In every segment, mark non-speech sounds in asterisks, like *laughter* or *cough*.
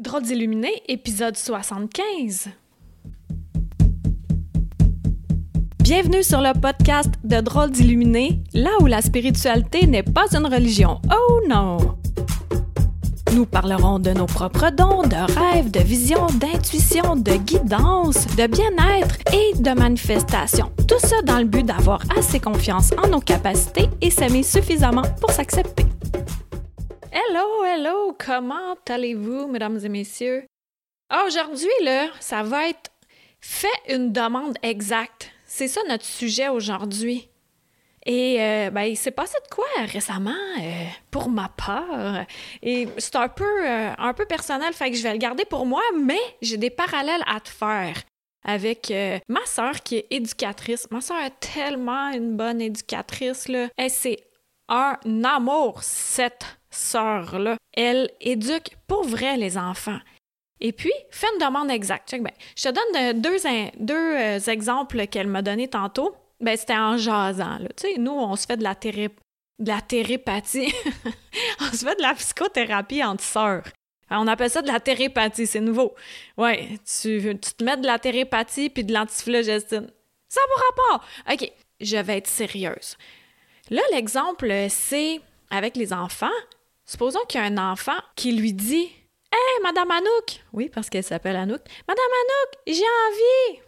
Drôles d'illuminés, épisode 75. Bienvenue sur le podcast de Drôles d'illuminés, là où la spiritualité n'est pas une religion. Oh non! Nous parlerons de nos propres dons, de rêves, de visions, d'intuition, de guidance, de bien-être et de manifestation. Tout ça dans le but d'avoir assez confiance en nos capacités et s'aimer suffisamment pour s'accepter. Hello, hello, comment allez-vous, mesdames et messieurs? Aujourd'hui, là, ça va être fait une demande exacte. C'est ça notre sujet aujourd'hui. Et euh, ben, il s'est passé de quoi récemment euh, pour ma part? Et c'est un peu, euh, un peu personnel, fait que je vais le garder pour moi, mais j'ai des parallèles à te faire avec ma sœur qui est éducatrice. Ma sœur est tellement une bonne éducatrice. Là. Elle, c'est un amour, cette sœur-là. Elle éduque pour vrai les enfants. Et puis, fais une demande exacte. je te donne deux, deux exemples qu'elle m'a donnés tantôt. Ben, c'était en jasant. Tu sais, nous, on se fait de la, de la *laughs* on se fait de la psychothérapie entre sœurs. On appelle ça de la thérépathie, c'est nouveau. Ouais, tu, tu, te mets de la thérépathie puis de l'antiflogestine. Ça va rapport. OK, je vais être sérieuse. Là, l'exemple, c'est avec les enfants. Supposons qu'il y a un enfant qui lui dit Hey, Madame Anouk! Oui, parce qu'elle s'appelle Anouk. Madame Anouk, j'ai envie!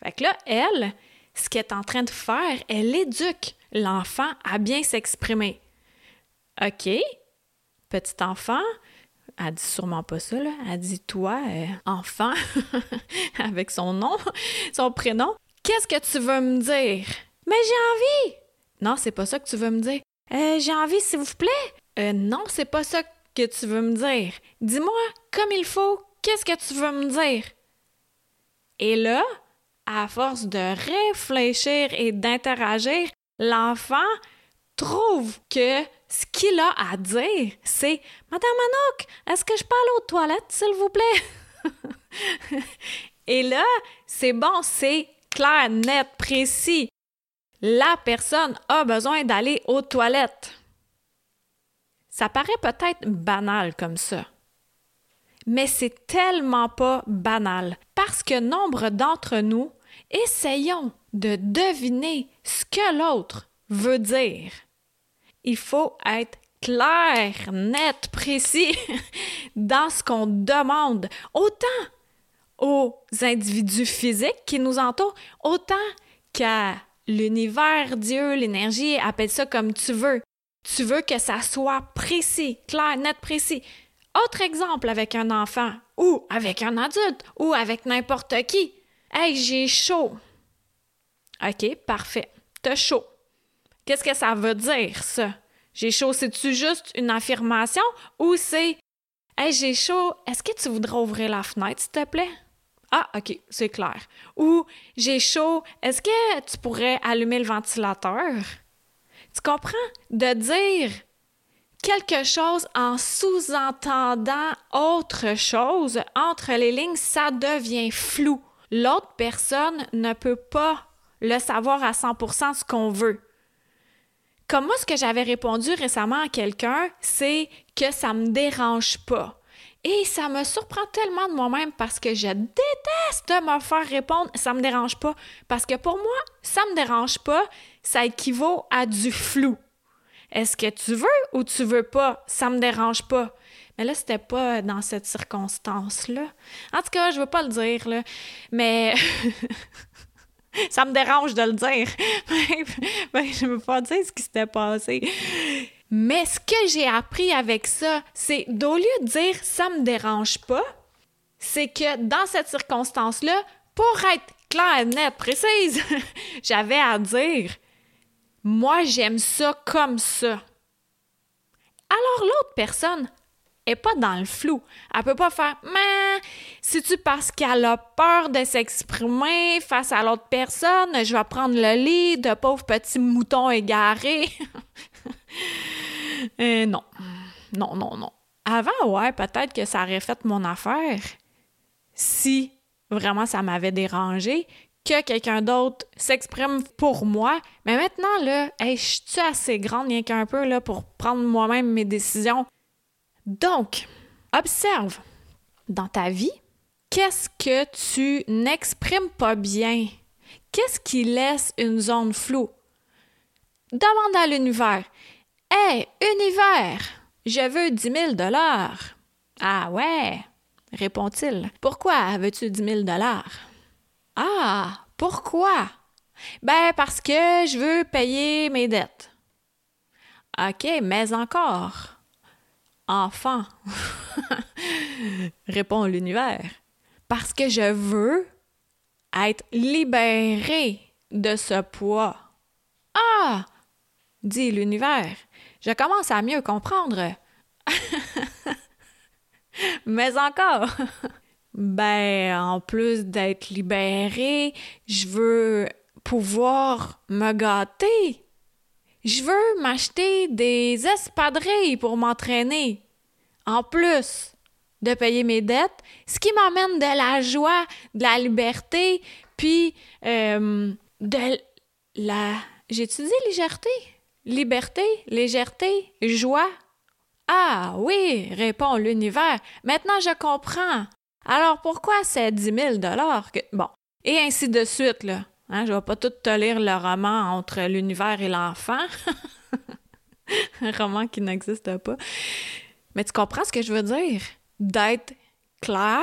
Fait que là, elle, ce qu'elle est en train de faire, elle éduque l'enfant à bien s'exprimer. OK, petit enfant, elle dit sûrement pas ça, là. Elle dit toi, euh, enfant, *laughs* avec son nom, son prénom, qu'est-ce que tu veux me dire? Mais j'ai envie! Non, c'est pas ça que tu veux me dire. Euh, j'ai envie, s'il vous plaît. Euh, non, c'est pas ça que tu veux me dire. Dis-moi comme il faut, qu'est-ce que tu veux me dire? Et là, à force de réfléchir et d'interagir, l'enfant trouve que ce qu'il a à dire, c'est Madame Anouk, est-ce que je peux aller aux toilettes, s'il vous plaît? *laughs* et là, c'est bon, c'est clair, net, précis. La personne a besoin d'aller aux toilettes. Ça paraît peut-être banal comme ça mais c'est tellement pas banal parce que nombre d'entre nous essayons de deviner ce que l'autre veut dire. Il faut être clair, net, précis *laughs* dans ce qu'on demande, autant aux individus physiques qui nous entourent, autant qu'à l'univers, Dieu, l'énergie, appelle ça comme tu veux. Tu veux que ça soit précis, clair, net, précis. Autre exemple avec un enfant, ou avec un adulte, ou avec n'importe qui. Hey, j'ai chaud. OK, parfait. T'as chaud. Qu'est-ce que ça veut dire, ça? J'ai chaud, c'est-tu juste une affirmation ou c'est Hey, j'ai chaud, est-ce que tu voudrais ouvrir la fenêtre, s'il te plaît? Ah, OK, c'est clair. Ou j'ai chaud, est-ce que tu pourrais allumer le ventilateur? Tu comprends? De dire quelque chose en sous-entendant autre chose entre les lignes, ça devient flou l'autre personne ne peut pas le savoir à 100% ce qu'on veut. Comme moi, ce que j'avais répondu récemment à quelqu'un, c'est que ça me dérange pas. Et ça me surprend tellement de moi-même parce que je déteste me faire répondre ça me dérange pas. Parce que pour moi, ça me dérange pas, ça équivaut à du flou. Est-ce que tu veux ou tu veux pas? Ça me dérange pas. Mais là, c'était pas dans cette circonstance-là. En tout cas, je veux pas le dire. Mais *laughs* ça me dérange de le dire. *laughs* ben, je veux pas dire ce qui s'était passé. Mais ce que j'ai appris avec ça, c'est d'au lieu de dire ça me dérange pas, c'est que dans cette circonstance-là, pour être claire, nette, précise, *laughs* j'avais à dire moi j'aime ça comme ça. Alors l'autre personne est pas dans le flou. Elle peut pas faire mais si tu parce qu'elle a peur de s'exprimer face à l'autre personne, je vais prendre le lit de pauvre petit mouton égaré. *laughs* euh, non. Non, non, non. Avant, ouais, peut-être que ça aurait fait mon affaire si vraiment ça m'avait dérangé que quelqu'un d'autre s'exprime pour moi. Mais maintenant, là, je suis assez grande, rien qu'un peu, là, pour prendre moi-même mes décisions. Donc, observe dans ta vie? Qu'est-ce que tu n'exprimes pas bien? Qu'est-ce qui laisse une zone floue? Demande à l'univers. Hé, univers, je veux 10 000 dollars. Ah ouais, répond-il. Pourquoi veux-tu 10 000 dollars? Ah, pourquoi? Ben, parce que je veux payer mes dettes. OK, mais encore. Enfant, *laughs* répond l'univers. Parce que je veux être libéré de ce poids. Ah, dit l'univers, je commence à mieux comprendre. *laughs* mais encore. *laughs* ben, en plus d'être libéré, je veux pouvoir me gâter. Je veux m'acheter des espadrilles pour m'entraîner. En plus de payer mes dettes, ce qui m'emmène de la joie, de la liberté, puis euh, de la... J'ai-tu dit légèreté? Liberté, légèreté, joie. Ah oui, répond l'univers. Maintenant je comprends. Alors pourquoi c'est 10 000 que... Bon, et ainsi de suite, là. Hein, je vais pas tout te lire le roman entre l'univers et l'enfant. *laughs* Un roman qui n'existe pas. Mais tu comprends ce que je veux dire? D'être clair?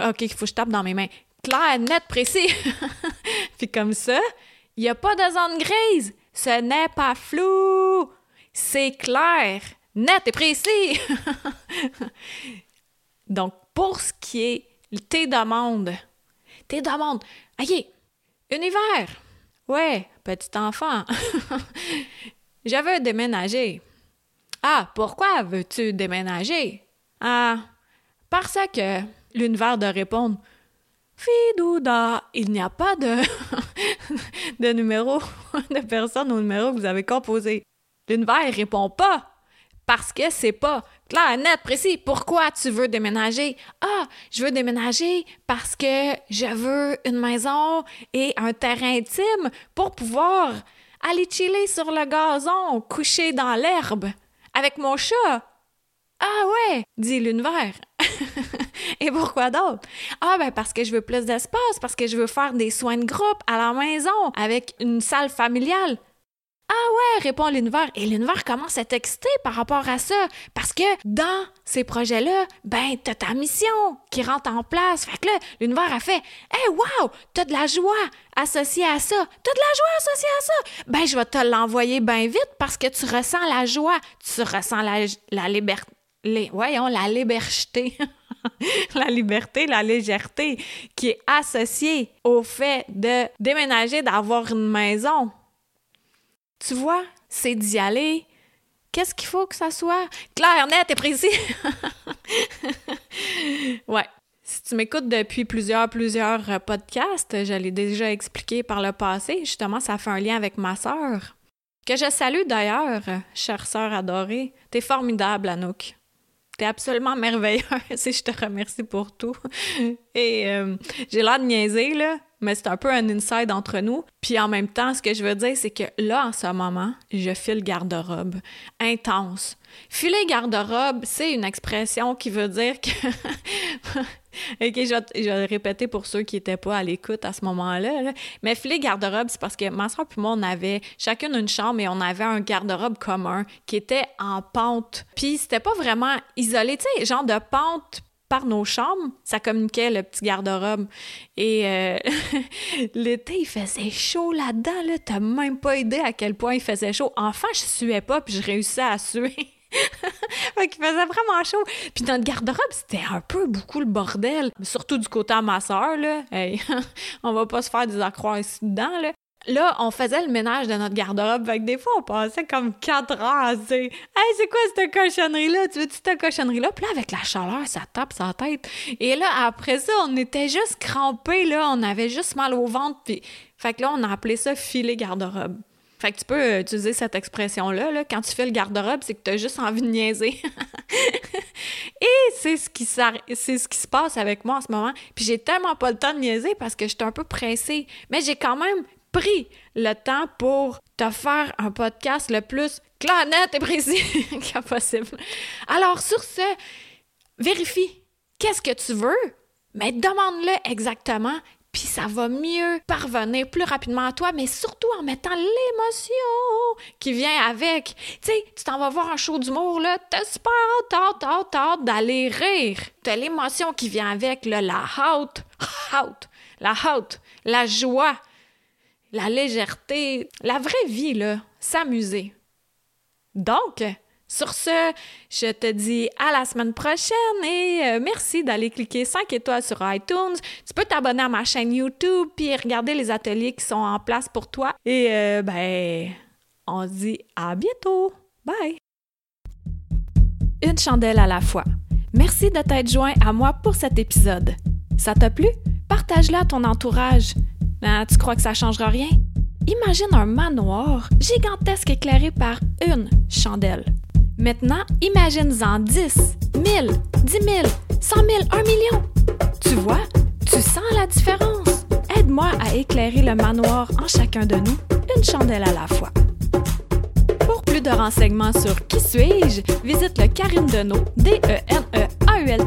OK, il faut que je tape dans mes mains. Clair, net, précis. *laughs* Puis comme ça, il n'y a pas de zone grise. Ce n'est pas flou. C'est clair, net et précis. *laughs* Donc, pour ce qui est tes demandes, tes demandes, Univers! Ouais, petit enfant. *laughs* Je veux déménager. Ah, pourquoi veux-tu déménager? Ah, parce que l'univers de répondre Fidouda, il n'y a pas de, *laughs* de numéro *laughs* de personne au numéro que vous avez composé. L'univers répond pas parce que c'est pas clair, net, précis. Pourquoi tu veux déménager? Ah, je veux déménager parce que je veux une maison et un terrain intime pour pouvoir aller chiller sur le gazon, coucher dans l'herbe avec mon chat. Ah ouais, dit l'univers. *laughs* et pourquoi d'autre? Ah ben parce que je veux plus d'espace, parce que je veux faire des soins de groupe à la maison avec une salle familiale. Ah ouais, répond l'univers. Et l'univers commence à t'exciter par rapport à ça. Parce que dans ces projets-là, ben, t'as ta mission qui rentre en place. Fait que là, l'univers a fait Hey, wow, t'as de la joie associée à ça. T'as de la joie associée à ça. Ben, je vais te l'envoyer bien vite parce que tu ressens la joie. Tu ressens la, liberté. Voyons, la liberté. *laughs* la liberté, la légèreté qui est associée au fait de déménager, d'avoir une maison. Tu vois, c'est d'y aller. Qu'est-ce qu'il faut que ça soit? Clair, net et précis. *laughs* ouais. Si tu m'écoutes depuis plusieurs, plusieurs euh, podcasts, je l'ai déjà expliqué par le passé. Justement, ça fait un lien avec ma sœur. Que je salue d'ailleurs, chère sœur adorée. T'es formidable, Anouk. T'es absolument merveilleuse *laughs* et je te remercie pour tout. Et euh, j'ai l'air de niaiser, là, mais c'est un peu un inside entre nous. Puis en même temps, ce que je veux dire, c'est que là, en ce moment, je file garde-robe intense. Filer garde-robe, c'est une expression qui veut dire que... *laughs* OK, je vais, le répéter pour ceux qui n'étaient pas à l'écoute à ce moment-là. Mais filer garde-robe, c'est parce que ma soeur et moi, on avait chacune une chambre et on avait un garde-robe commun qui était en pente. Puis c'était pas vraiment isolé, tu sais, genre de pente par nos chambres, ça communiquait le petit garde-robe. Et euh, *laughs* l'été, il faisait chaud là-dedans. Là. T'as même pas idée à quel point il faisait chaud. Enfin, je suais pas, puis je réussissais à suer. *laughs* fait qu'il faisait vraiment chaud. Puis notre garde-robe, c'était un peu beaucoup le bordel. Surtout du côté à ma soeur, là. *laughs* on va pas se faire des accrocs ici dedans, là là, on faisait le ménage de notre garde-robe. Fait que des fois, on passait comme quatre heures à dire Hey, c'est quoi cette cochonnerie-là? Tu veux-tu cette cochonnerie-là? Puis là, avec la chaleur, ça tape sa tête. Et là, après ça, on était juste crampés, là. On avait juste mal au ventre. Puis... Fait que là, on a appelé ça filer garde-robe. Fait que tu peux utiliser cette expression-là. Là. Quand tu fais le garde-robe, c'est que tu as juste envie de niaiser. *laughs* Et c'est ce, qui c'est ce qui se passe avec moi en ce moment. Puis j'ai tellement pas le temps de niaiser parce que j'étais un peu pressée. Mais j'ai quand même pris le temps pour te faire un podcast le plus clair, net et précis *laughs* que possible. Alors, sur ce, vérifie qu'est-ce que tu veux? Mais demande-le exactement, puis ça va mieux parvenir plus rapidement à toi, mais surtout en mettant l'émotion qui vient avec. Tu sais, tu t'en vas voir un show d'humour, là, t'as super hâte, hâte, hâte, d'aller rire. T'as l'émotion qui vient avec, là, la hâte, hâte, la hâte, la joie, la légèreté, la vraie vie, là, s'amuser. Donc, sur ce, je te dis à la semaine prochaine et euh, merci d'aller cliquer 5 étoiles sur iTunes. Tu peux t'abonner à ma chaîne YouTube puis regarder les ateliers qui sont en place pour toi. Et euh, ben, on se dit à bientôt. Bye! Une chandelle à la fois. Merci de t'être joint à moi pour cet épisode. Ça t'a plu? Partage-le à ton entourage. Ah, tu crois que ça changera rien? Imagine un manoir gigantesque éclairé par une chandelle. Maintenant, imagine-en 10, 1000, 10 000, 100 000, 1 million. Tu vois, tu sens la différence. Aide-moi à éclairer le manoir en chacun de nous, une chandelle à la fois. Pour plus de renseignements sur Qui suis-je, visite le Karine Deneau, d n a u l